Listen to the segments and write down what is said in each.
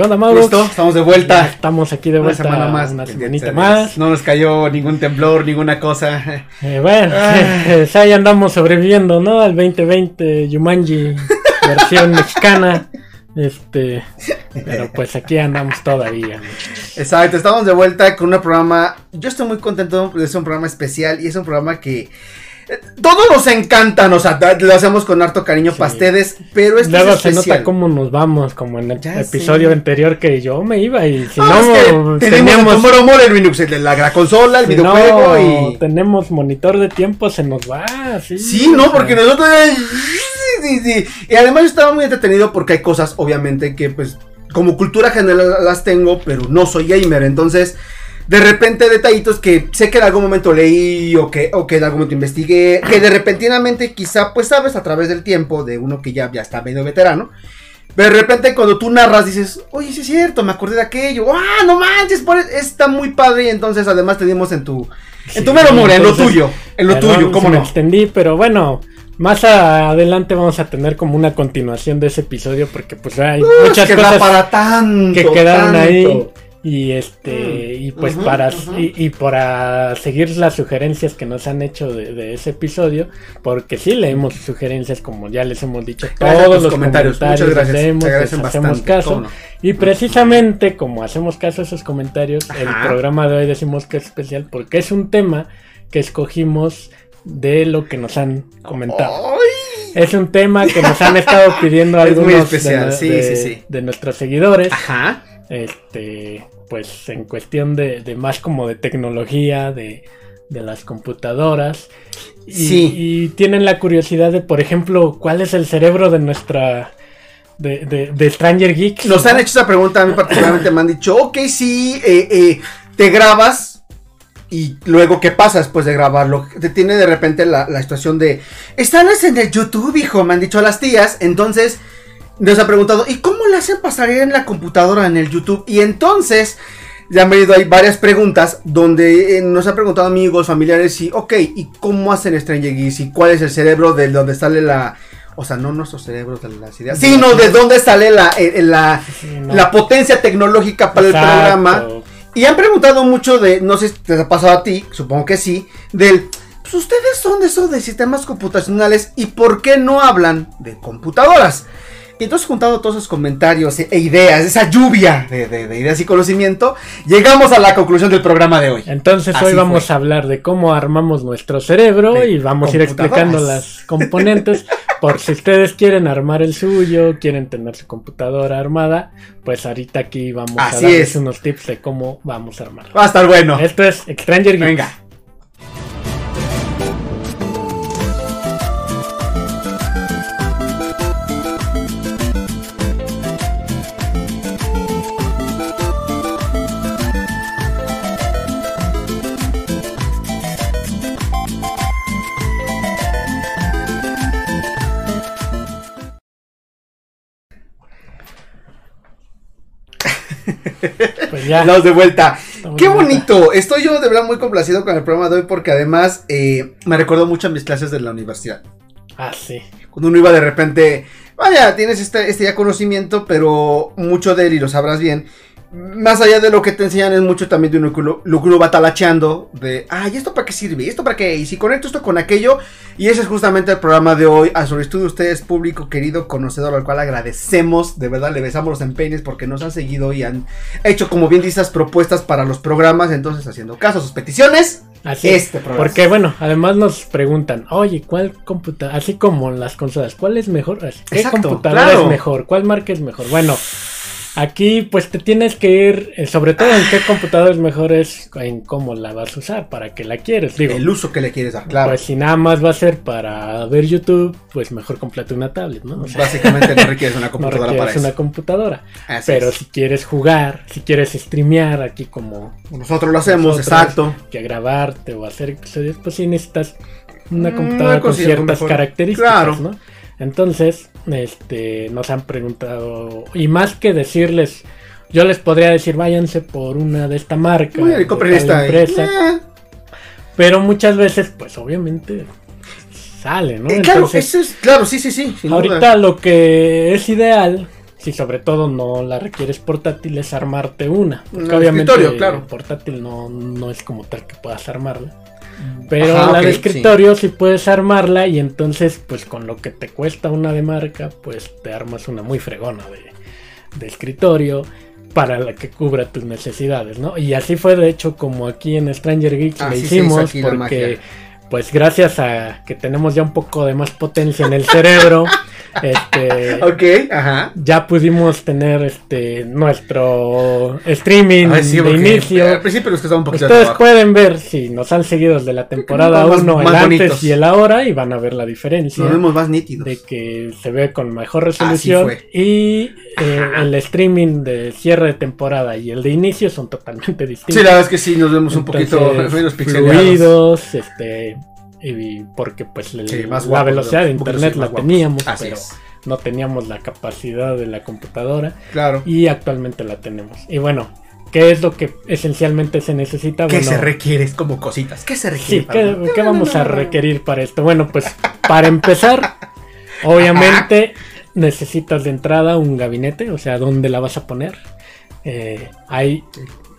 ¿Qué onda, Mauro? Listo, estamos de vuelta. estamos aquí de vuelta. Una semana más. Una semanita más. No nos cayó ningún temblor, ninguna cosa. Eh, bueno, Ah. ahí andamos sobreviviendo, ¿no? Al 2020 Yumanji, versión mexicana. Este, pero pues aquí andamos todavía. Exacto, estamos de vuelta con un programa. Yo estoy muy contento, es un programa especial y es un programa que. Todos nos encantan, o sea, lo hacemos con harto cariño Sí. para ustedes, pero este Luego es se nota cómo nos vamos, como en el Ya episodio anterior que yo me iba y si No, no, es que teníamos, número mole, el Linux, la, la consola, el si videojuego no y. tenemos monitor de tiempo, se nos va. Sí, Sí, no, porque nosotros. sí, sí. Y además yo estaba muy entretenido porque hay cosas, obviamente, que pues como cultura general las tengo, pero no soy gamer. Entonces, de repente detallitos que sé que en algún momento leí o que, o que en algún momento investigué, que de repentinamente quizá, pues sabes, a través del tiempo de uno que ya, ya está medio veterano. Pero de repente cuando tú narras dices, oye, sí es cierto, me acordé de aquello. Ah, no manches, por- está muy padre. Y entonces además tenemos en tu... En tu Sí, mero en lo tuyo. En lo Perdón tuyo, ¿cómo si me no? extendí, pero bueno, más adelante vamos a tener como una continuación de ese episodio porque pues hay muchas cosas para tanto, que quedaron tanto. ahí y este Mm, y pues para y, y para seguir las sugerencias que nos han hecho de, de ese episodio porque sí leemos sugerencias como ya les hemos dicho Gracias todos los comentarios, comentarios, muchas gracias, leemos, les hacemos bastante, caso no. y precisamente como hacemos caso a esos comentarios el programa de hoy decimos que es especial porque es un tema que escogimos de lo que nos han comentado. ¡Ay! Es un tema que nos han estado pidiendo Es algunos muy de especial, nue- sí, de, sí, sí. de nuestros seguidores. Ajá. Este, pues en cuestión de, de más como de tecnología, de, de las computadoras. Y, Sí. y tienen la curiosidad de, por ejemplo, cuál es el cerebro de nuestra. de, de, de Stranger Geeks. Nos han hecho esa pregunta, a mí particularmente me han dicho, ok, sí, eh, eh, te grabas y luego, ¿qué pasa después de grabarlo? Te tiene de repente la, la situación de, están en el YouTube, hijo, me han dicho las tías, entonces nos ha preguntado, ¿y cómo le hacen pasar en la computadora en el YouTube? Y entonces... Ya han venido ahí varias preguntas donde eh, nos han preguntado amigos, familiares y, ok, ¿y cómo hacen Stranger Geeks? ¿Y cuál es el cerebro de donde sale la... O sea, no nuestros cerebros de las ideas, sino de dónde sale la, eh, eh, la, potencia tecnológica para Exacto. el programa. Y han preguntado mucho de, no sé si te ha pasado a ti, supongo que sí, del, pues ustedes son de eso de sistemas computacionales y por qué no hablan de computadoras. Y entonces juntando todos esos comentarios e ideas, esa lluvia de, de- de ideas y conocimiento, llegamos a la conclusión del programa de hoy. Entonces Así hoy vamos fue. a hablar de cómo armamos nuestro cerebro De y vamos a ir explicando las componentes por si ustedes quieren armar el suyo, quieren tener su computadora armada, pues ahorita aquí vamos Así a darles es. unos tips de cómo vamos a armarlo. Va a estar bueno. Esto es Stranger Geeks. Venga. Ya. De vuelta. estamos Qué vuelta. bonito. Estoy yo de verdad muy complacido con el programa de hoy porque además eh, me recordó mucho a mis clases de la universidad. Ah, sí. Cuando uno iba de repente, vaya, tienes este, este ya conocimiento, pero mucho de él, y lo sabrás bien. Más allá de lo que te enseñan, es mucho también de uno que uno- lo que uno va talacheando. De, ay, ¿esto para qué sirve? ¿Y ¿Esto para qué? Y si conecto esto con aquello. Y ese es justamente el programa de hoy. A solicitud de ustedes, público querido, conocedor, al cual agradecemos. De verdad, le besamos los empeines porque nos han seguido y han hecho, como bien dices, propuestas para los programas. Entonces, haciendo caso a sus peticiones. Así es. Este programa. Porque bueno, además nos preguntan, oye, ¿cuál computadora? Así como las consolas, ¿cuál es mejor? ¿Qué Exacto, computadora claro. es mejor? ¿Cuál marca es mejor? Bueno, aquí pues te tienes que ir, eh, sobre todo en qué computadora es mejor es en cómo la vas a usar, para qué la quieres. Digo, El uso que le quieres dar, claro. pues si nada más va a ser para ver YouTube, pues mejor cómprate una tablet, ¿no? O sea, Básicamente no requieres una no computadora para requieres eso. una computadora. Así Pero es. si quieres jugar, si quieres streamear aquí como Nosotros lo hacemos, nosotros, exacto. que grabarte o hacer episodios, pues sí necesitas una Mm, computadora con ciertas mejor. características, Claro. ¿no? Entonces, este, nos han preguntado, y más que decirles, yo les podría decir, váyanse por una de esta marca, Muy bien, de compren esta. empresa, Eh, pero muchas veces, pues obviamente, sale, ¿no? eh, claro, Entonces, eso es, claro, sí, sí, sí. ahorita duda. lo que es ideal si sobre todo no la requieres portátil, es armarte una. Porque obviamente claro. portátil no, no es como tal que puedas armarla. Pero Ajá, la de escritorio sí. puedes armarla y entonces pues con lo que te cuesta una de marca pues te armas una muy fregona de, de escritorio para la que cubra tus necesidades, ¿no? Y así fue de hecho como aquí en Stranger Geeks Así le se hizo hicimos porque pues gracias a que tenemos ya un poco de más potencia en el cerebro, este Ok, ajá. ya pudimos tener este nuestro streaming Ay, sí, de inicio. Al principio nos costaba un poquito de Ustedes pueden ver si nos han seguido desde la temporada Más- 1, el más antes bonitos. y el ahora, y van a ver la diferencia Nos vemos más nítidos. de que se ve con mejor resolución. fue. Y eh, el streaming de cierre de temporada y el de inicio son totalmente distintos. Sí, la verdad es que sí, nos vemos un poquito menos pixeleados. fluidos, este, y porque pues el- Sí, más la velocidad de internet la teníamos, Así pero es. no teníamos la capacidad de la computadora Claro. y actualmente la tenemos. Y bueno, ¿qué es lo que esencialmente se necesita? ¿Qué Bueno, se requiere? Es como cositas. ¿Qué se requiere? Sí, para- ¿qué, qué vamos a requerir para esto? Bueno, pues para empezar, obviamente necesitas de entrada un gabinete, o sea, ¿dónde la vas a poner? Eh, hay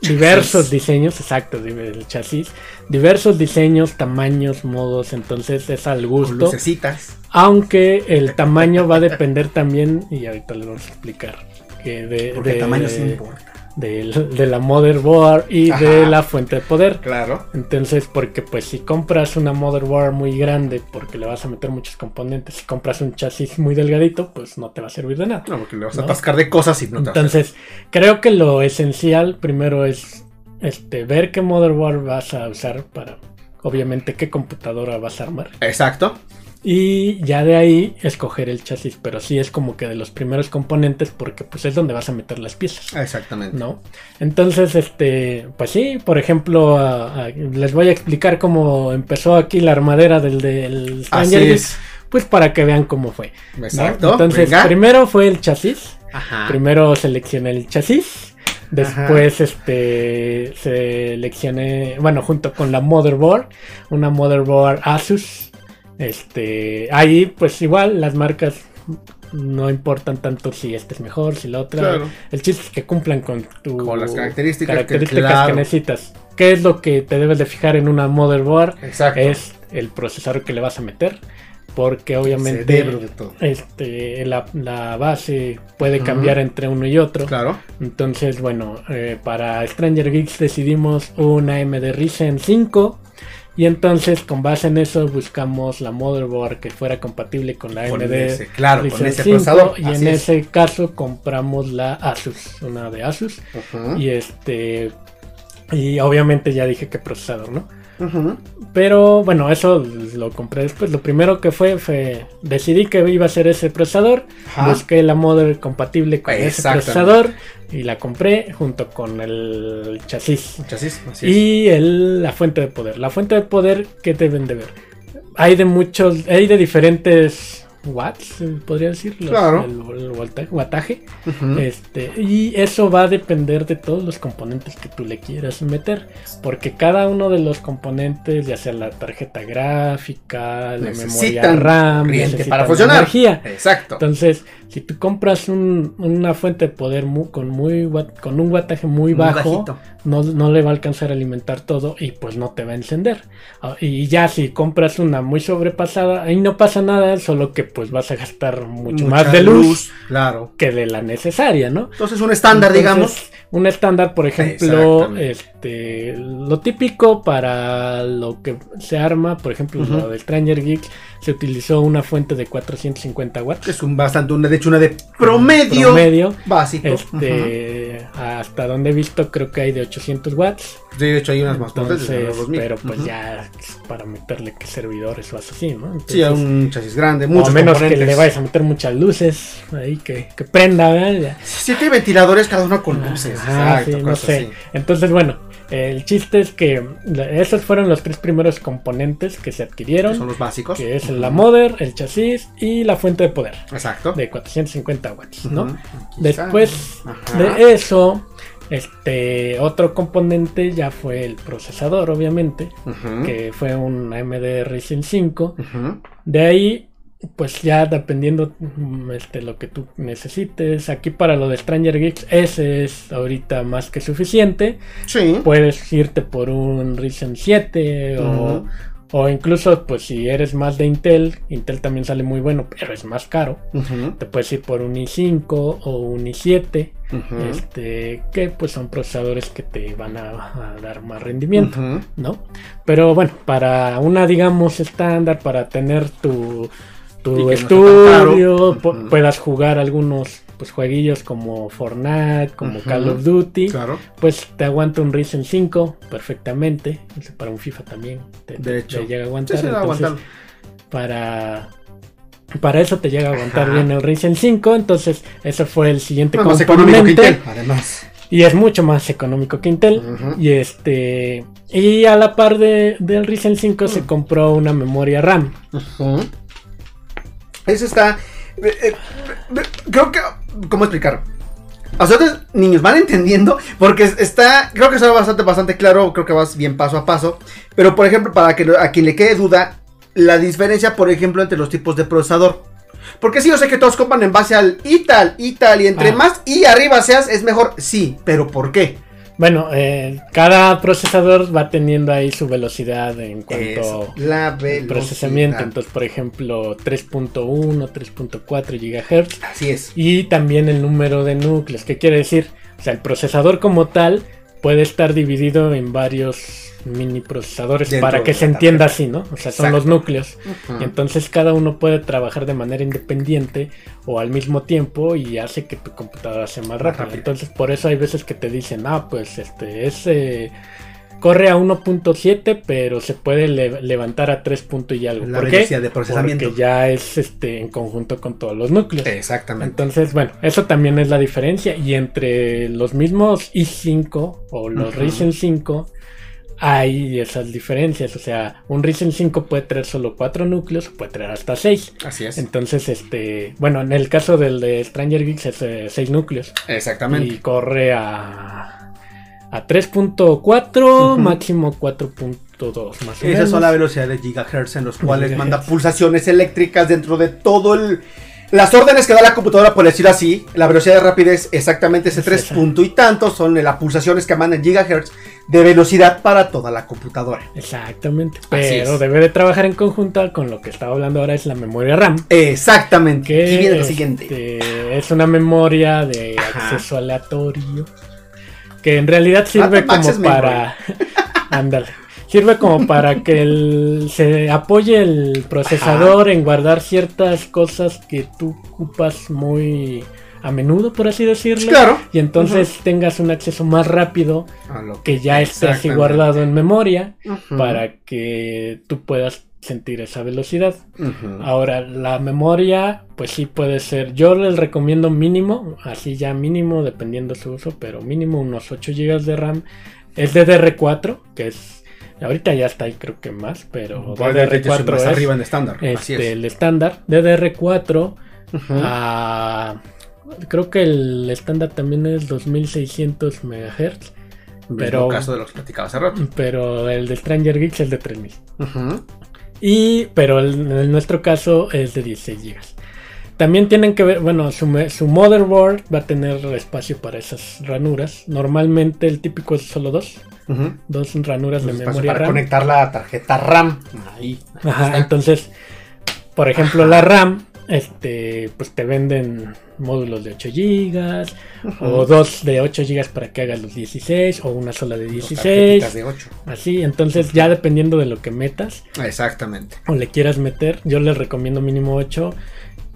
diversos diseños, exacto, el chasis, diversos diseños, tamaños, modos, entonces es al gusto. lucecitas. Aunque el tamaño va a depender también, y ahorita les vamos a explicar, que de, Porque de- el tamaño sí importa. Del- de la motherboard y Ajá. de la fuente de poder. Claro. Entonces, porque pues si compras una motherboard muy grande, porque le vas a meter muchos componentes, si compras un chasis muy delgadito, pues no te va a servir de nada. No, porque le vas ¿No? a atascar de cosas y no te vas a- Entonces, creo que lo esencial primero es este ver qué motherboard vas a usar para, obviamente, qué computadora vas a armar. Exacto. Y ya de ahí escoger el chasis, pero sí es como que de los primeros componentes porque pues es donde vas a meter las piezas. Exactamente. ¿no? Entonces, este, pues sí, por ejemplo, a- a- les voy a explicar cómo empezó aquí la armadera del, del Así es. pues para que vean cómo fue. ¿no? Exacto. Entonces, venga. primero fue el chasis, Ajá. primero seleccioné el chasis, después este seleccioné, bueno, junto con la motherboard, una motherboard Asus. Este, ahí pues igual las marcas no importan tanto si esta es mejor, si la otra. Claro. El chiste es que cumplan con tu Con las características que- características que, claro. necesitas. ¿Qué es lo que te debes de fijar en una motherboard? Exacto. Es el procesador que le vas a meter. Porque obviamente Cerebro de todo. este, la, la base puede cambiar entre uno y otro. Claro. Entonces, bueno, eh, para Stranger Geeks decidimos una AMD Ryzen 5. Y entonces, con base en eso, buscamos la motherboard que fuera compatible con la Con AMD ese, claro, con ese 5, procesador. Y en es. ese caso compramos la Asus, una de Asus. Ujú. Y este. Y obviamente ya dije que procesador, ¿no? Pero bueno, eso lo compré después. Lo primero que fue fue. Decidí que iba a ser ese procesador. Ajá. Busqué la mother compatible con ese procesador. Y la compré junto con el chasis. Chasis, así es. Y el- la fuente de poder. La fuente de poder, ¿qué deben de ver? Hay de muchos. Hay de diferentes watts, podría decir. los- Claro. El, el volta- wattaje. Ujú. Este, y eso va a depender de todos los componentes que tú le quieras meter. Porque cada uno de los componentes, ya sea la tarjeta gráfica, la memoria RAM, necesitan para funcionar. energía. Exacto. Entonces, si tú compras un- una fuente de poder con, muy, con un wattaje muy Muy bajo, no, no le va a alcanzar a alimentar todo y pues no te va a encender. Ah, Y ya si compras una muy sobrepasada, ahí no pasa nada, solo que pues vas a gastar mucho Mucha más de luz Claro. que de la necesaria, ¿no? Entonces, un estándar, Entonces, digamos. Un estándar, por ejemplo, este, lo típico para lo que se arma, por ejemplo, Ujú. lo de Stranger Geeks, se utilizó una fuente de 450 watts. Es un bastante, una, de hecho, una de promedio, promedio. básico. Este, hasta donde he visto, creo que hay de 800 watts. Sí, de hecho, hay unas más potentes. de Entonces, los 2000. pero pues ya para meterle que servidores o así, ¿no? Sí, a un chasis grande, muchos a menos que le vayas a meter muchas luces ahí que, que prenda, ¿verdad? Siete ventiladores, cada uno con luces. Ah, exacto, sí, no sé. así. Entonces, bueno, el chiste es que esos fueron los tres primeros componentes que se Que adquirieron, son los básicos. que es la mother, el chasis y la fuente de poder Exacto. de 450 watts. ¿no? Después de eso, este otro componente ya fue el procesador, obviamente, que fue un AMD Ryzen 5. Ujú. De ahí pues ya dependiendo mm, este, lo que tú necesites. Aquí para lo de Stranger Geeks, ese es ahorita más que suficiente. Sí. Puedes irte por un Ryzen 7 o, incluso pues si eres más de Intel, Intel también sale muy bueno, pero es más caro. Te puedes ir por un i5 o un i7, ujú, este, que pues son procesadores que te van a, a dar más rendimiento. ¿no? Pero bueno, para una, digamos, estándar, para tener tu, tu no estudio, puedas jugar algunos pues jueguillos como Fortnite, como. Call of Duty, Claro. pues te aguanta un Ryzen 5 perfectamente, para un FIFA también te, De hecho. te llega a aguantar. sí, entonces, aguantar. para para eso te llega a aguantar Ajá. bien el Ryzen 5, entonces eso fue el siguiente No, más económico que componente. Intel, además. Y es mucho más económico que Intel. Y este. Y a la par de, del Ryzen 5 se Mm. compró una memoria RAM. Ujú. Eso está. eh, eh, eh, creo que. ¿Cómo explicar? A ustedes, niños, van entendiendo. Porque es- está. Creo que está bastante, bastante claro. Creo que vas bien paso a paso. Pero, por ejemplo, para que a quien le quede duda. La diferencia, por ejemplo, entre los tipos de procesador. Porque sí, yo sé que todos compran en base al y tal, y tal. Y entre Ah. más y arriba seas, es mejor. Sí, pero ¿por qué? Bueno, eh, cada procesador va teniendo ahí su velocidad en cuanto la velocidad. procesamiento. Entonces, por ejemplo, 3.1, 3.4 GHz. Así es. Y también el número de núcleos. ¿Qué quiere decir? O sea, el procesador como tal puede estar dividido en varios mini procesadores Dentro para que se entienda así, ¿no? O sea, son Exacto. los núcleos. Entonces cada uno puede trabajar de manera independiente o al mismo tiempo y hace que tu computadora sea más rápida. rápida. Entonces por eso hay veces que te dicen, ah, pues este es eh, corre a 1.7 pero se puede le- levantar a 3 punto y algo. La ¿Por qué? de procesamiento. Porque ya es este en conjunto con todos los núcleos. Exactamente. Entonces, bueno, eso también es la diferencia. Y entre los mismos i5 o los Ujú. Ryzen 5 hay esas diferencias. O sea, un Ryzen 5 puede traer solo 4 núcleos, puede traer hasta 6. Así es. Entonces, este, bueno, en el caso del de Stranger Geeks es 6 núcleos. Exactamente. Y corre a, a 3.4, Ujú. máximo 4.2 más o menos. Esas son la velocidad de gigahertz en los cuales manda pulsaciones eléctricas dentro de todo el... Las órdenes que da la computadora, por decir así, la velocidad de rapidez exactamente ese Es 3 esa. punto y tanto son las pulsaciones que mandan gigahertz de velocidad para toda la computadora. Exactamente. Pero debe de trabajar en conjunto con lo que estaba hablando ahora, es la memoria RAM. Exactamente. Que y viene lo este, siguiente. es una memoria de Ajá. acceso aleatorio. Que en realidad sirve Random access como para. Ándale. Sirve como para que el- se apoye el procesador en guardar ciertas cosas que tú ocupas muy a menudo, por así decirlo. Claro. Y entonces tengas un acceso más rápido A lo que ya esté así guardado en memoria para que tú puedas sentir esa velocidad. Ahora, la memoria, pues sí puede ser. Yo les recomiendo mínimo, así ya mínimo, dependiendo su uso, pero mínimo unos 8 GB de RAM. Es DDR4, que es. Ahorita ya está ahí, creo que más, pero Puede de hecho, DDR4 más es arriba en estándar. Así este, es. el estándar. DDR4 Ujú. a. Creo que el estándar también es 2600 MHz, Mismo pero- caso de lo que platicaba hace rato. pero el de Stranger Geeks es de 3000. Ujú. Y, pero en nuestro caso es de 16 GB. También tienen que ver, bueno, su, su motherboard va a tener espacio para esas ranuras. Normalmente el típico es solo dos, dos ranuras de Espacio memoria para RAM. conectar la tarjeta RAM. Ahí. Ajá, entonces, por ejemplo, la RAM, este, pues te venden módulos de 8 GB o dos de 8 GB para que hagas los 16 o una sola de Dos 16. tarjetitas de 8. Así, entonces ya dependiendo de lo que metas, Exactamente. o le quieras meter, yo les recomiendo mínimo 8.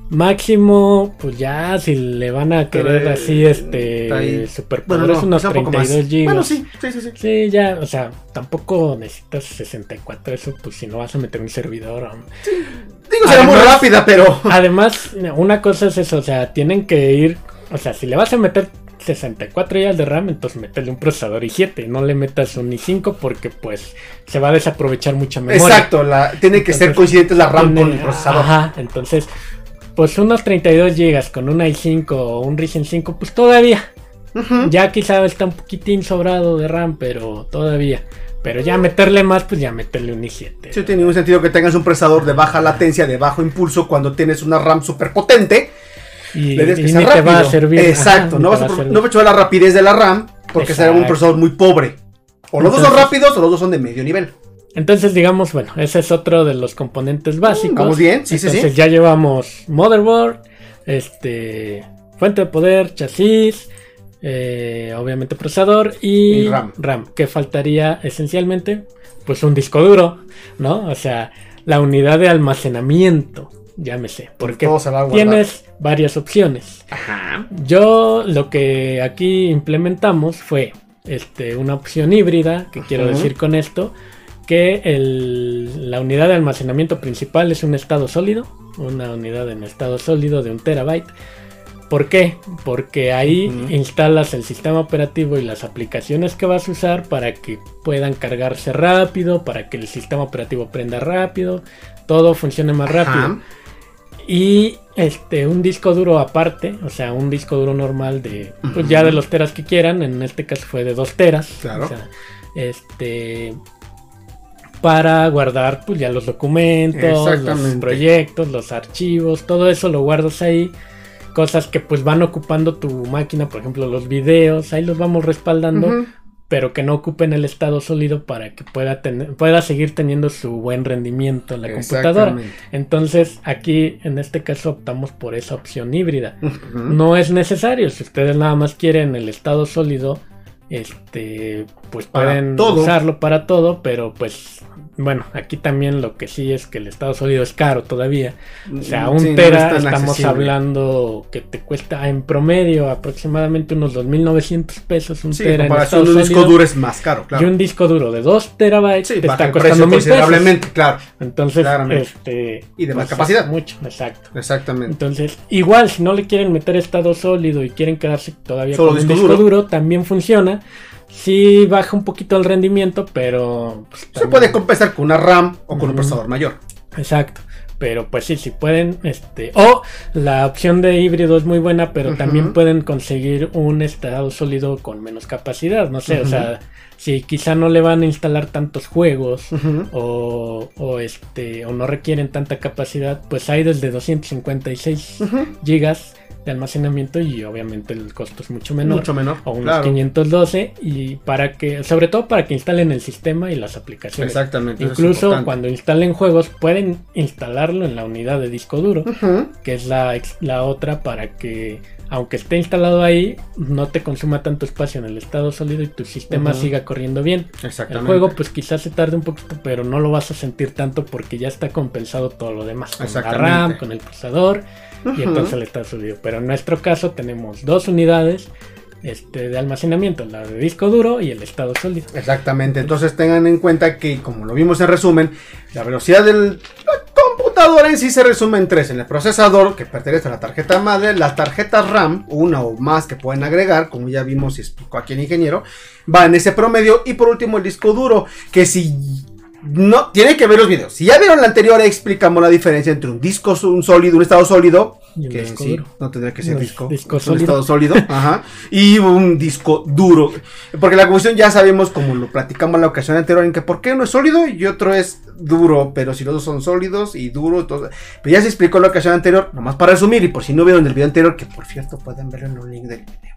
Máximo, pues ya, si le van a querer Pero, así, este, está ahí. super Bueno, no, unos quizá un poco más. 32 GB. Bueno, sí, sí, sí, sí. Sí, ya, o sea, tampoco necesitas 64, eso, pues si no vas a meter un servidor. Digo, será muy rápida, pero. Además, una cosa es eso, o sea, tienen que ir, o sea, si le vas a meter 64 GB de RAM, entonces métele un procesador i7, no le metas un i5 porque pues se va a desaprovechar mucha memoria. Exacto, la, tiene que ser coincidente la RAM con el procesador. Ajá, entonces, pues unos 32 GB con un i5 o un Ryzen 5, pues todavía. Ya quizá está un poquitín sobrado de RAM, pero todavía. Pero ya meterle más, pues ya meterle un i7. Sí, tiene ningún sentido que tengas un procesador de baja latencia, de bajo impulso, cuando tienes una RAM súper potente. Y, Le des que y sea ni te va a servir. Exacto, Ajá, no vas a va pro- servir. no aprovechar la rapidez de la RAM, porque será un procesador muy pobre. O los dos son rápidos o los dos son de medio nivel. Entonces, digamos, bueno, ese es otro de los componentes básicos. vamos bien, sí, sí, Entonces sí. ya llevamos motherboard, este, fuente de poder, chasis, eh, obviamente procesador y, Y RAM. RAM. Que faltaría esencialmente, pues un disco duro, ¿no? O sea, la unidad de almacenamiento, llámese, porque tienes varias opciones. Ajá. Yo lo que aquí implementamos fue este, una opción híbrida, que quiero decir con esto, que el- la unidad de almacenamiento principal es un estado sólido, una unidad en estado sólido de un terabyte. ¿Por qué? Porque ahí instalas el sistema operativo y las aplicaciones que vas a usar para que puedan cargarse rápido, para que el sistema operativo prenda rápido, todo funcione más rápido. Y este, un disco duro aparte, o sea, un disco duro normal de, pues ya de los teras que quieran, en este caso fue de 2 teras. Claro. o sea, este, para guardar pues ya los documentos, los proyectos, los archivos, todo eso lo guardas ahí. Cosas que pues van ocupando tu máquina, por ejemplo los videos, ahí los vamos respaldando, pero que no ocupen el estado sólido para que pueda tener, pueda seguir teniendo su buen rendimiento en la computadora. Entonces, aquí en este caso optamos por esa opción híbrida. No es necesario, si ustedes nada más quieren el estado sólido, este, pues Para pueden todo. usarlo para todo, pero pues bueno, aquí también lo que sí es que el estado sólido es caro todavía. O sea, un Sí, tera estamos accesible. hablando que te cuesta en promedio aproximadamente unos 2.900 pesos un Sí, tera en comparación un disco sólido. duro es más caro, claro. Y un disco duro de 2 terabytes Sí, te está costando mil pesos. considerablemente, claro. Entonces, Claramente. este. Y de más pues, capacidad. Mucho, exacto. Exactamente. Entonces, igual, si no le quieren meter estado sólido y quieren quedarse todavía Solo con un disco disco duro. duro. también funciona. Sí baja un poquito el rendimiento, pero. pues, Se puede compensar con una RAM o con un procesador mayor. Exacto. Pero pues sí, sí pueden, este, o la opción de híbrido es muy buena, pero también pueden conseguir un estado sólido con menos capacidad, no sé, o sea, si quizá no le van a instalar tantos juegos o, o este o no requieren tanta capacidad, pues hay desde 256 Ujú. gigas de almacenamiento y obviamente el costo es mucho menor. Mucho menor. O unos claro. 512 y para que, sobre todo para que instalen el sistema y las aplicaciones. Exactamente. Incluso cuando instalen juegos pueden instalarlo en la unidad de disco duro, que es la, la otra para que aunque esté instalado ahí no te consuma tanto espacio en el estado sólido y tu sistema siga corriendo bien. El Exactamente. juego pues quizás se tarde un poquito, pero no lo vas a sentir tanto porque ya está compensado todo lo demás. Con la. RAM, con el procesador y entonces el estado sólido. Pero en nuestro caso tenemos dos unidades este, de almacenamiento, la de disco duro y el estado sólido. Exactamente, entonces tengan en cuenta que, como lo vimos en resumen, la velocidad del la computadora en sí se resume en tres: en el procesador, que pertenece a la tarjeta madre, las tarjetas RAM, una o más que pueden agregar, como ya vimos y explicó aquí el ingeniero, va en ese promedio, y por último el disco duro, que si no, tiene que ver los videos. Si ya vieron la anterior, explicamos la diferencia entre un disco, un sólido, un estado sólido, Y que disco sí duro. no tendría que ser No, disco, disco es un sólido. estado sólido, ajá, y un disco duro. Porque la cuestión ya sabemos, como lo platicamos en la ocasión anterior, en que por qué uno es sólido y otro es duro, pero si los dos son sólidos y duros, entonces, pero ya se explicó en la ocasión anterior, nomás para resumir, y por si no vieron el video anterior, que por cierto pueden verlo en un link del video.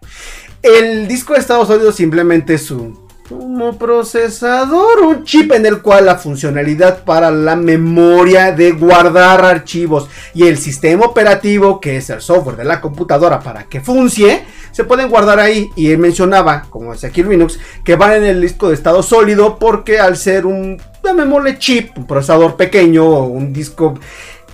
El disco de estado sólido simplemente es un como procesador, un chip en el cual la funcionalidad para la memoria de guardar archivos y el sistema operativo, que es el software de la computadora para que funcione, se pueden guardar ahí. Y él mencionaba, como decía aquí Linux, que van en el disco de estado sólido porque al ser un, llamémosle chip, un procesador pequeño o un disco,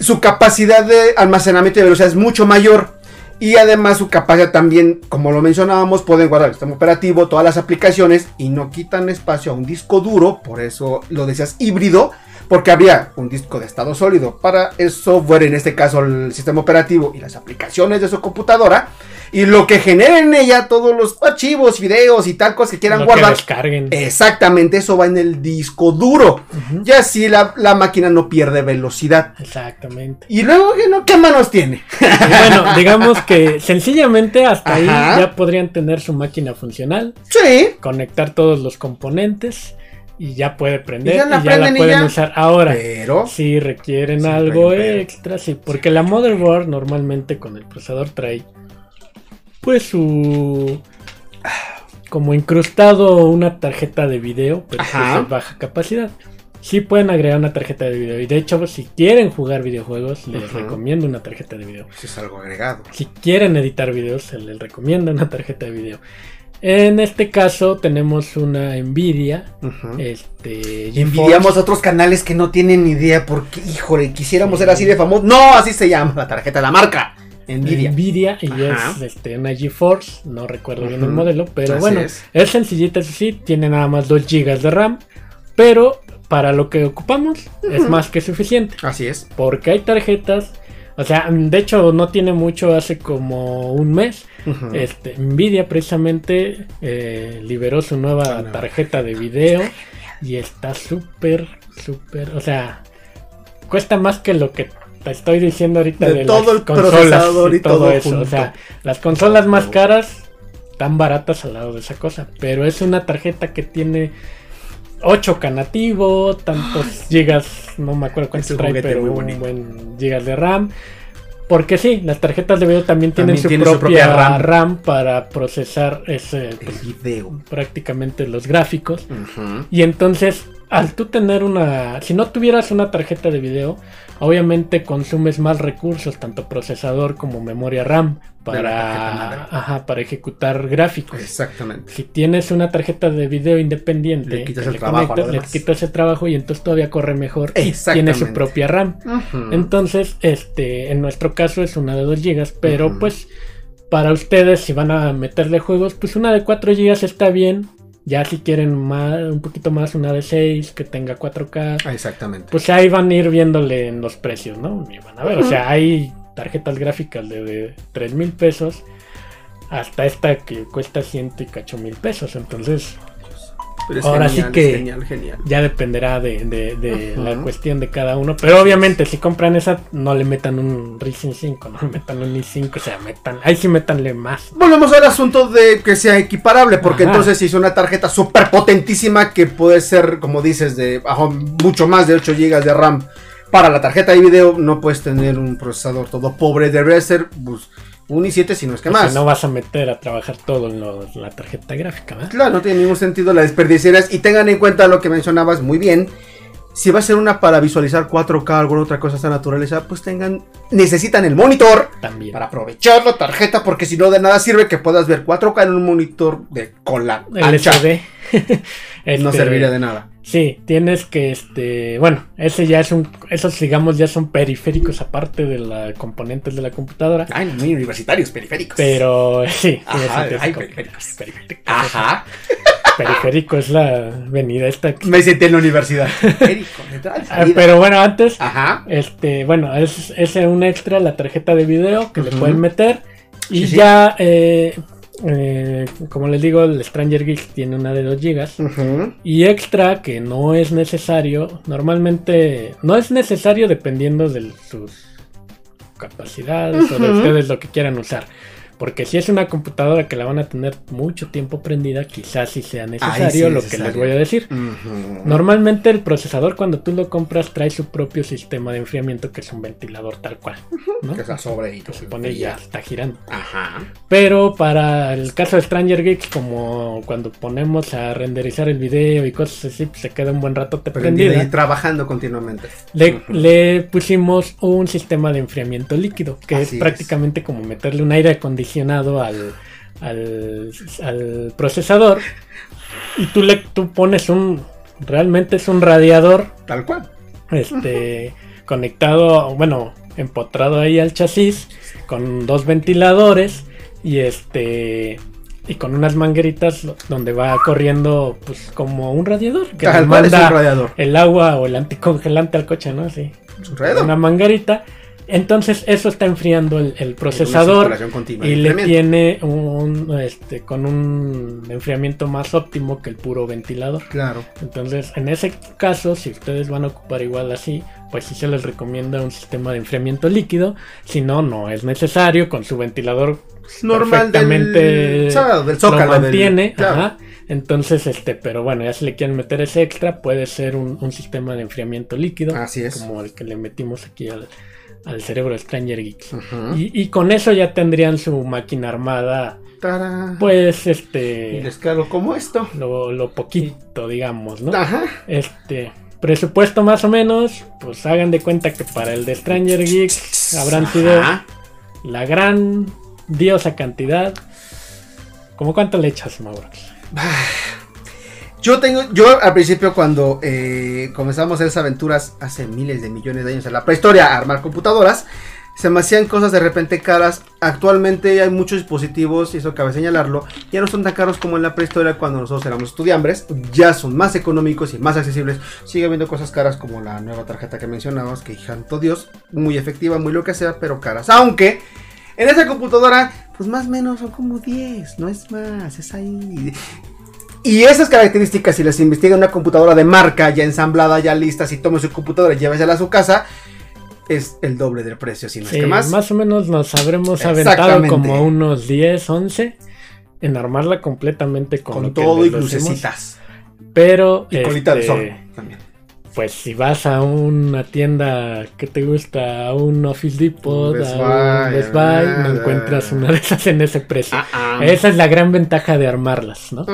su capacidad de almacenamiento y velocidad es mucho mayor. Y además su capacidad también, como lo mencionábamos, pueden guardar el sistema operativo, todas las aplicaciones y no quitan espacio a un disco duro, por eso lo decías híbrido, porque había un disco de estado sólido para el software, en este caso el sistema operativo y las aplicaciones de su computadora, y lo que genera en ella todos los archivos, videos y tal cosas que quieran Lo guardar. Que descarguen. Exactamente, eso va en el disco duro. Ujú. Y así la, la máquina no pierde velocidad. Exactamente. Y luego, ¿qué no? ¿qué manos tiene? Bueno, digamos que sencillamente hasta ahí ya podrían tener su máquina funcional, Sí. conectar todos los componentes y ya puede prender Y ya la pueden ya. usar. Ahora, Pero. si requieren algo extra, sí, porque la motherboard normalmente con el procesador trae pues su como incrustado una tarjeta de video, pero que Ajá. es de baja capacidad. Sí pueden agregar una tarjeta de video y de hecho si quieren jugar videojuegos les recomiendo una tarjeta de video. Eso es algo agregado. Si quieren editar videos, se les recomienda una tarjeta de video. En este caso tenemos una Nvidia. Este, Y envidiamos a otros canales que no tienen ni idea porque, híjole, quisiéramos ser así de famosos. No, así se llama la tarjeta, la marca. Nvidia. Nvidia y Ajá. es este, una GeForce, no recuerdo bien el modelo, pero Así bueno, es. es. sencillita, eso sí, tiene nada más 2 GB de RAM, pero para lo que ocupamos es más que suficiente, Así es. porque hay tarjetas, o sea, de hecho no tiene mucho, hace como un mes, este, Nvidia precisamente eh, liberó su nueva Ah, no. tarjeta de video y está súper, súper, o sea, cuesta más que lo que te estoy diciendo ahorita De de, todo las el consolas procesador y y todo, todo eso. junto. O sea, las consolas más caras están baratas al lado de esa cosa, pero es una tarjeta que tiene 8 nativo, tantos gigas, no me acuerdo cuántos trae, pero muy un buen gigas de RAM. Porque sí, las tarjetas de video también tienen También su, tiene su propia, RAM. RAM. para procesar ese, pues, video. prácticamente los gráficos. Y entonces, al tú tener una, si no tuvieras una tarjeta de video, obviamente consumes más recursos, tanto procesador como memoria RAM, para, madre. ajá, para ejecutar gráficos. Exactamente. Si tienes una tarjeta de video independiente, Le quitas el trabajo le quitas el trabajo y entonces todavía corre mejor y tiene su propia RAM. Entonces, este, en nuestro caso es una de 2 GB, pero pues para ustedes si van a meterle juegos, pues una de 4 GB está bien. Ya si quieren más, un poquito más, una de 6 que tenga 4K, Ah, Exactamente. pues ahí van a ir viéndole en los precios, ¿no? Y van a ver, o sea, hay tarjetas gráficas de, de 3 mil pesos hasta esta que cuesta ciento y cacho mil pesos. Entonces, Pero es ahora genial, sí que- es genial, genial. ya dependerá de, de- de Ujú. la cuestión de cada uno. Pero obviamente, si compran esa, no le metan un Ryzen 5, no le metan un i5, o sea, metan, ahí sí métanle más. Volvemos al asunto de que sea equiparable, porque Ajá. entonces si es una tarjeta súper potentísima que puede ser, como dices, de ajá, mucho más de 8 GB de RAM. Para la tarjeta de video no puedes tener un procesador todo pobre, debería ser pues, un i7 si no es que O sea, más. no vas a meter a trabajar todo en lo- la tarjeta gráfica, ¿verdad? Claro, no tiene ningún sentido la desperdiciaras y tengan en cuenta lo que mencionabas muy bien. Si va a ser una para visualizar 4K o alguna otra cosa de esta naturaleza, pues tengan, necesitan el monitor También. para aprovechar la tarjeta, porque si no de nada sirve que puedas ver 4K en un monitor de cola ancha. LCD. No Este, serviría de nada. Sí, tienes que, este, bueno, ese ya es un, esos digamos ya son periféricos aparte de los componentes de la computadora. Ay, muy universitarios, periféricos. Pero sí, Ajá, hay periféricos. periférico. Ajá. Periférico es la venida esta. que- Me senté en la universidad. Ah, pero bueno, antes, Ajá. este, bueno, es, es un extra la tarjeta de video que le pueden meter. Y Sí, sí. ya, eh, eh, como les digo, el Stranger Geeks tiene una de 2 GB. Y extra, que no es necesario, normalmente no es necesario dependiendo de sus capacidades o de ustedes lo que quieran usar. Porque si es una computadora que la van a tener mucho tiempo prendida, quizás sí sea necesario sí, lo que necesario. les voy a decir. Ujú. Normalmente el procesador cuando tú lo compras trae su propio sistema de enfriamiento que es un ventilador tal cual. ¿no? Que está sobre y Que se pone ya está girando. Ajá. Pero para el caso de Stranger Geeks, como cuando ponemos a renderizar el video y cosas así, pues se queda un buen rato te Prendida y trabajando continuamente. Le, Ujú. le pusimos un sistema de enfriamiento líquido, que Así es es. prácticamente como meterle un aire acondicionado al, al, al procesador. Y tú le tú pones un. Realmente es un radiador Tal cual. este conectado, bueno, empotrado ahí al chasis con dos ventiladores y este y con unas mangueritas donde va corriendo pues como un radiador que Tal es un manda radiador. el agua o el anticongelante al coche, ¿no? Sí. Un. Una manguerita. Entonces eso está enfriando el, el procesador y le tiene un este con un enfriamiento más óptimo que el puro ventilador. Claro. Entonces, en ese caso, si ustedes van a ocupar igual así, pues sí se les recomienda un sistema de enfriamiento líquido. Si no, no es necesario. Con su ventilador Normal perfectamente del, del lo zócalo. del- mantiene. claro. ajá. Entonces, este, pero bueno, ya si le quieren meter ese extra, puede ser un, un sistema de enfriamiento líquido. Así es. Como el que le metimos aquí al, al cerebro de Stranger Geeks. Y, y con eso ya tendrían su máquina armada, Tarán. pues, Y este, les calo como esto. lo, lo poquito, digamos, ¿no? Ajá. Este, presupuesto más o menos, pues hagan de cuenta que para el de Stranger Geeks habrán sido la gran diosa cantidad. ¿Cómo cuánto le echas, Mauro? Yo tengo, yo al principio cuando eh, comenzamos esas aventuras hace miles de millones de años en la prehistoria a armar computadoras, se me hacían cosas de repente caras. Actualmente hay muchos dispositivos, y eso cabe señalarlo, ya no son tan caros como en la prehistoria cuando nosotros éramos estudiambres, ya son más económicos y más accesibles. Sigue habiendo cosas caras como la nueva tarjeta que mencionabas, que santo Dios, muy efectiva, muy lo que sea, pero caras. Aunque en esa computadora, pues más o menos son como 10, no es más, es ahí. Y esas características, si las investiga en una computadora de marca, ya ensamblada, ya lista, si toma su computadora y llévesela a su casa, es el doble del precio, si no Sí, es que más. más o menos nos habremos aventado como unos 10, 11 en armarla completamente con, con lo que todo y lucecitas. Pero, Y colita de este, zorro también. Pues si vas a una tienda que te gusta, a un Office Depot, Best a un Best Buy, ah, no encuentras una de esas en ese precio. Ah, ah. Esa es la gran ventaja de armarlas, ¿no?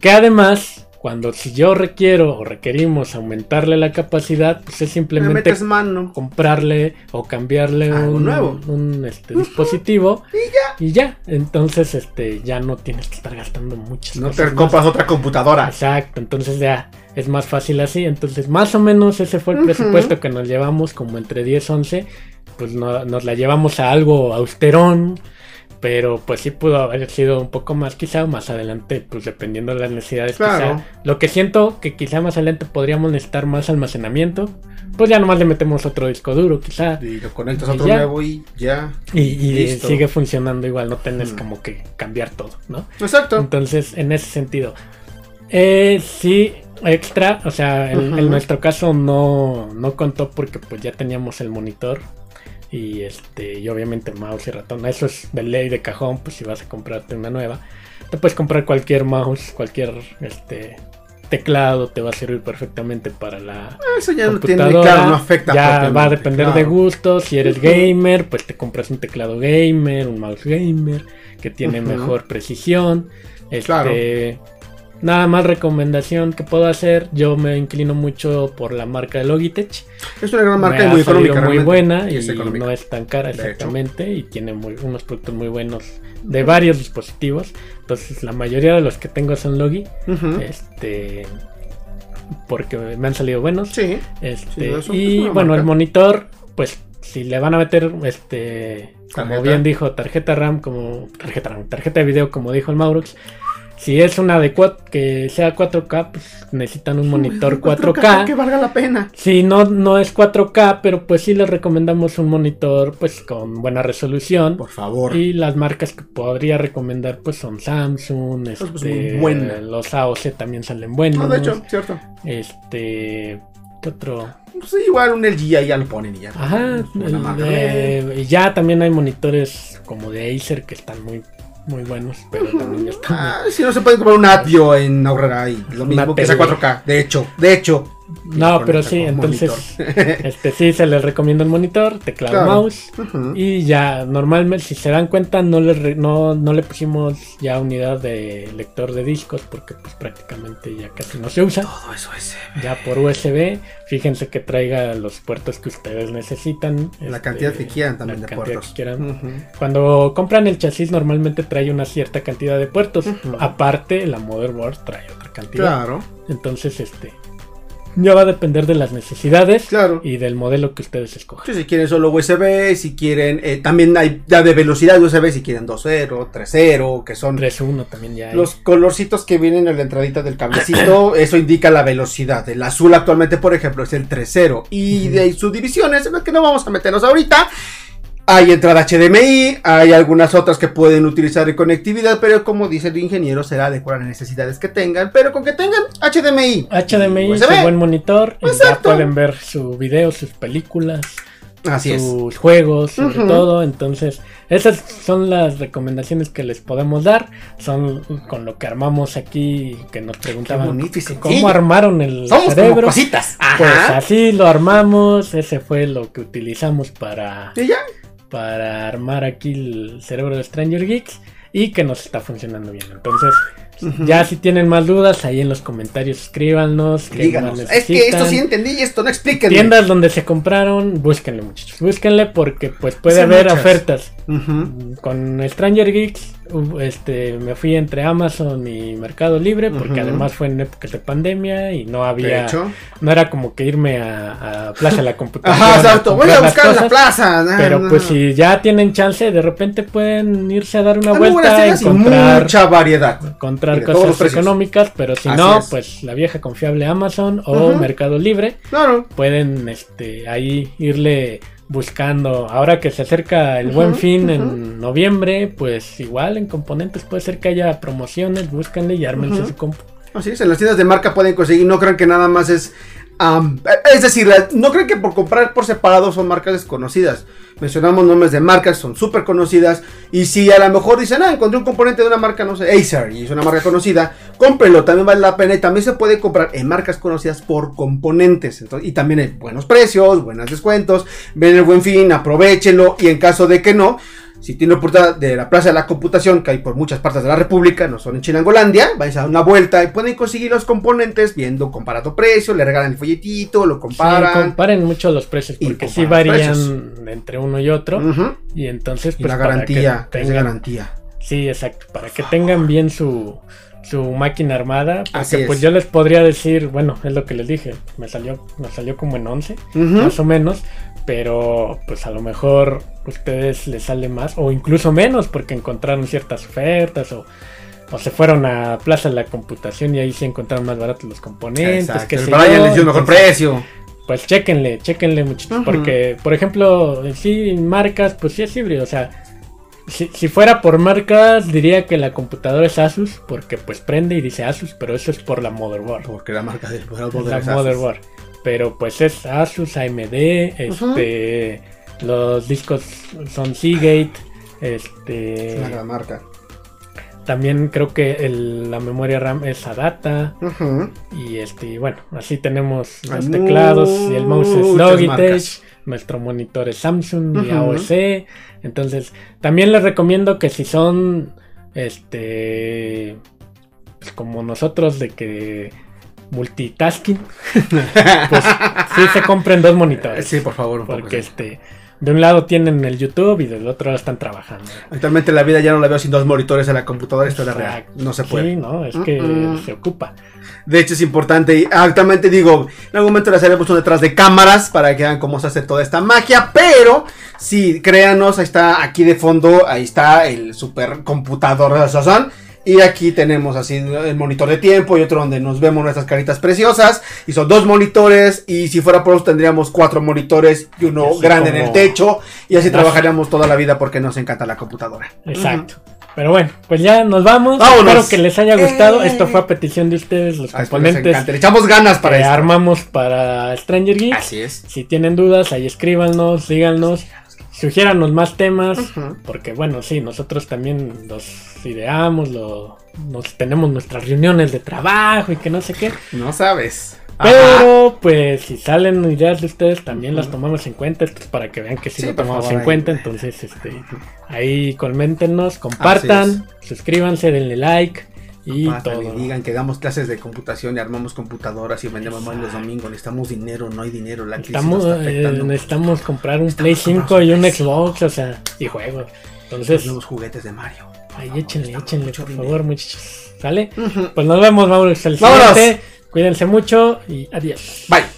Que además, cuando si yo requiero o requerimos aumentarle la capacidad, pues es Le simplemente mano. comprarle o cambiarle Algo un, nuevo. un, este, dispositivo Y ya. y ya. Entonces, este, ya no tienes que estar gastando muchas No cosas te compras otra computadora. Exacto, entonces ya es más fácil así. Entonces, más o menos ese fue el presupuesto que nos llevamos, como entre 10, 11. Pues no- nos la llevamos a algo austerón. Pero pues sí pudo haber sido un poco más quizá o más adelante, pues dependiendo de las necesidades. Claro. Quizá. Lo que siento que quizá más adelante podríamos necesitar más almacenamiento. Pues ya nomás le metemos otro disco duro, quizá. Y lo conectas a Y otro ya. nuevo y ya. Y, y Listo. sigue funcionando igual, no tenés Mm. como que cambiar todo, ¿no? Exacto. Entonces, en ese sentido, eh, sí, extra, o sea, en, en nuestro caso no, no contó porque pues ya teníamos el monitor y este y obviamente mouse y ratón. Eso es de ley de cajón, pues si vas a comprarte una nueva, te puedes comprar cualquier mouse, cualquier este teclado, te va a servir perfectamente para la Eso ya tiene, computadora. claro, no afecta. Ya va a depender claro. de gustos. Si eres gamer, pues te compras un teclado gamer, un mouse gamer, que tiene mejor precisión. Este, Claro. Nada más recomendación que puedo hacer. Yo me inclino mucho por la marca de Logitech. Es una gran marca Me y muy económica. muy buena y, es económica. no es tan cara exactamente y tiene muy- unos productos muy buenos de varios dispositivos. Entonces la mayoría de los que tengo son Logi. Este porque me han salido buenos. Sí. Este, Sí, y bueno, marca. el monitor, pues si le van a meter, este, como Tarjeta. bien dijo, tarjeta RAM, como tarjeta RAM, tarjeta de video, como dijo el Maurux. Si es una de 4, que sea 4K, pues necesitan un monitor 4K. Que valga la pena. Si no, no es 4K, pero pues sí les recomendamos un monitor pues con buena resolución. Por favor. Y las marcas que podría recomendar pues son Samsung, Pues, pues, este, muy los AOC también salen buenos. No, de hecho, cierto. Este, ¿qué otro? Pues igual un LG ahí ya lo ponen y ya. Ajá, el y ya también hay monitores como de Acer que están muy, muy buenos, pero también ya están. Ah, si no se puede comprar un Adio en Aurrera y lo mismo Una que esa tele. 4K. De hecho, de hecho. No, pero sí, entonces, este sí se les recomienda el monitor, teclado, Claro. mouse. Y ya, normalmente, si se dan cuenta, no le, no, no le pusimos ya unidad de lector de discos porque pues prácticamente ya casi no se usa. Todo es. Ya por USB, fíjense que traiga los puertos que ustedes necesitan. La este, cantidad que quieran también la de cantidad puertos. que quieran. Cuando compran el chasis normalmente trae una cierta cantidad de puertos. Aparte, la motherboard trae otra cantidad. Claro, Entonces, este ya va a depender de las necesidades claro. y del modelo que ustedes escojan. Sí, si quieren solo USB, si quieren, eh, también hay ya de velocidad USB, si quieren 2.0, 3.0 que son 3.1 también ya hay. los colorcitos que vienen en la entradita del cablecito, eso indica la velocidad. El azul actualmente, por ejemplo, es el 3.0 y de ahí subdivisiones en las que no vamos a meternos ahorita. Hay entrada HDMI, hay algunas otras que pueden utilizar en conectividad, pero como dice el ingeniero, será a las necesidades que tengan, pero con que tengan HDMI. HDMI, USB. su buen monitor, ya pueden ver su video, sus películas. Así es. sus juegos, sobre todo. Entonces, esas son las recomendaciones que les podemos dar. Son con lo que armamos aquí, que nos preguntaban cómo armaron el Somos como cerebro. cositas. Pues así lo armamos, ese fue lo que utilizamos para, Y ya. Para armar aquí el cerebro de Stranger Geeks y que nos está funcionando bien. Entonces, ya si tienen más dudas, ahí en los comentarios escríbanos. Díganos. Es que esto sí entendí y esto no explíquenme. Tiendas donde se compraron, búsquenle muchachos, búsquenle porque pues puede Sí, haber muchas. ofertas. Con Stranger Geeks, este, me fui entre Amazon y Mercado Libre porque además fue en épocas de pandemia y no había, hecho. no era como que irme a, a Plaza de la Computación. Ajá, exacto. Voy a buscar en la plaza. Ah, Pero no, pues no. si ya tienen chance, de repente pueden irse a dar una buenas vuelta, y encontrar, mucha variedad. encontrar cosas económicas, pero si Así no, es. pues la vieja confiable Amazon o. Mercado Libre Claro. pueden este ahí irle buscando. Ahora que se acerca el buen fin en noviembre pues igual en componentes puede ser que haya promociones búscanle y ármense Ujú. su compu. Así es, en las tiendas de marca pueden conseguir, no crean que nada más es... es decir, no crean que por comprar por separado son marcas desconocidas. Mencionamos nombres de marcas, son súper conocidas. Y si a lo mejor dicen, ah, encontré un componente de una marca, no sé, Acer, y es una marca conocida, cómprelo, también vale la pena. Y también se puede comprar en marcas conocidas por componentes. Y también hay buenos precios, buenos descuentos. Ven el buen fin, aprovechenlo. Y en caso de que no, si tiene oportunidad de la Plaza de la Computación, que hay por muchas partes de la República, no son en Chinangolandia, vais a dar una vuelta y pueden conseguir los componentes viendo comparado precio, le regalan el folletito, lo Sí, comparan. comparen mucho los precios Y porque sí varían precios. entre uno y otro Ujú. y entonces Y pues la para garantía, que es tengan- garantía. sí exacto para que tengan bien su su máquina armada porque Así es. pues yo les podría decir bueno es lo que les dije me salió me salió como en 11 Ujú. más o menos, pero pues a lo mejor ustedes les sale más o incluso menos porque encontraron ciertas ofertas o, o se fueron a Plaza de la Computación y ahí sí encontraron más baratos los componentes. Exacto, qué el Brian les dio mejor entonces, precio. Pues chéquenle, chéquenle muchachos, porque por ejemplo, sí, marcas, pues sí es híbrido, o sea, si, si fuera por marcas diría que la computadora es Asus porque pues prende y dice Asus, pero eso es por la motherboard. Porque la marca del la motherboard. Pero pues es Asus, AMD, este, los discos son Seagate, este, Es una gran marca. también creo que el- la memoria RAM es Adata y este, bueno, así tenemos los teclados y el mouse es Logitech, marcas. Nuestro monitor es Samsung y Ujú. AOC, entonces también les recomiendo que si son, este, pues, como nosotros de que multitasking, pues sí se compren dos monitores. Sí, por favor. un poco, Porque sí. este, de un lado tienen el YouTube y del otro están trabajando. Actualmente la vida ya no la veo sin dos monitores en la computadora, esto es la real. No se puede. Sí, no, es que se ocupa. De hecho, es importante. Y actualmente digo, en algún momento les haremos un detrás de cámaras para que vean cómo se hace toda esta magia. Pero, sí, créanos, ahí está, aquí de fondo, ahí está el supercomputador de Sazón. Y aquí tenemos así el monitor de tiempo y otro donde nos vemos nuestras caritas preciosas. Y son dos monitores. Y si fuera por eso tendríamos cuatro monitores y uno Así grande en el techo. Y así Más- trabajaríamos toda la vida porque nos encanta la computadora. Exacto. Pero bueno, pues ya nos vamos. Vámonos. Espero que les haya gustado. Eh. Esto fue a petición de ustedes, los Ah, les componentes. Le echamos ganas para que esto. armamos para Stranger Geeks. Así es. Si tienen dudas, ahí escríbanos, díganos, sugiéranos más temas. Porque bueno, sí, nosotros también los ideamos, lo, nos tenemos nuestras reuniones de trabajo y que no sé qué. No sabes. Ajá. Pero pues si salen ideas de ustedes también las tomamos en cuenta, esto es para que vean que sí, Sí, lo tomamos favor, en ahí. cuenta, entonces este ahí coméntenos, compartan, suscríbanse, denle like y todo. y digan que damos clases de computación y armamos computadoras y vendemos más los domingos. Necesitamos dinero, no hay dinero. La nos está eh, necesitamos comprar un Necesitamos Play comprar 5 y un Xbox, o sea, y juegos. Entonces, Los juguetes de Mario. ahí échenle, Necesitamos por dinero. favor, muchachos. ¿Sale? Pues nos vemos, vamos al Vámonos. siguiente. Cuídense mucho y adiós. Bye.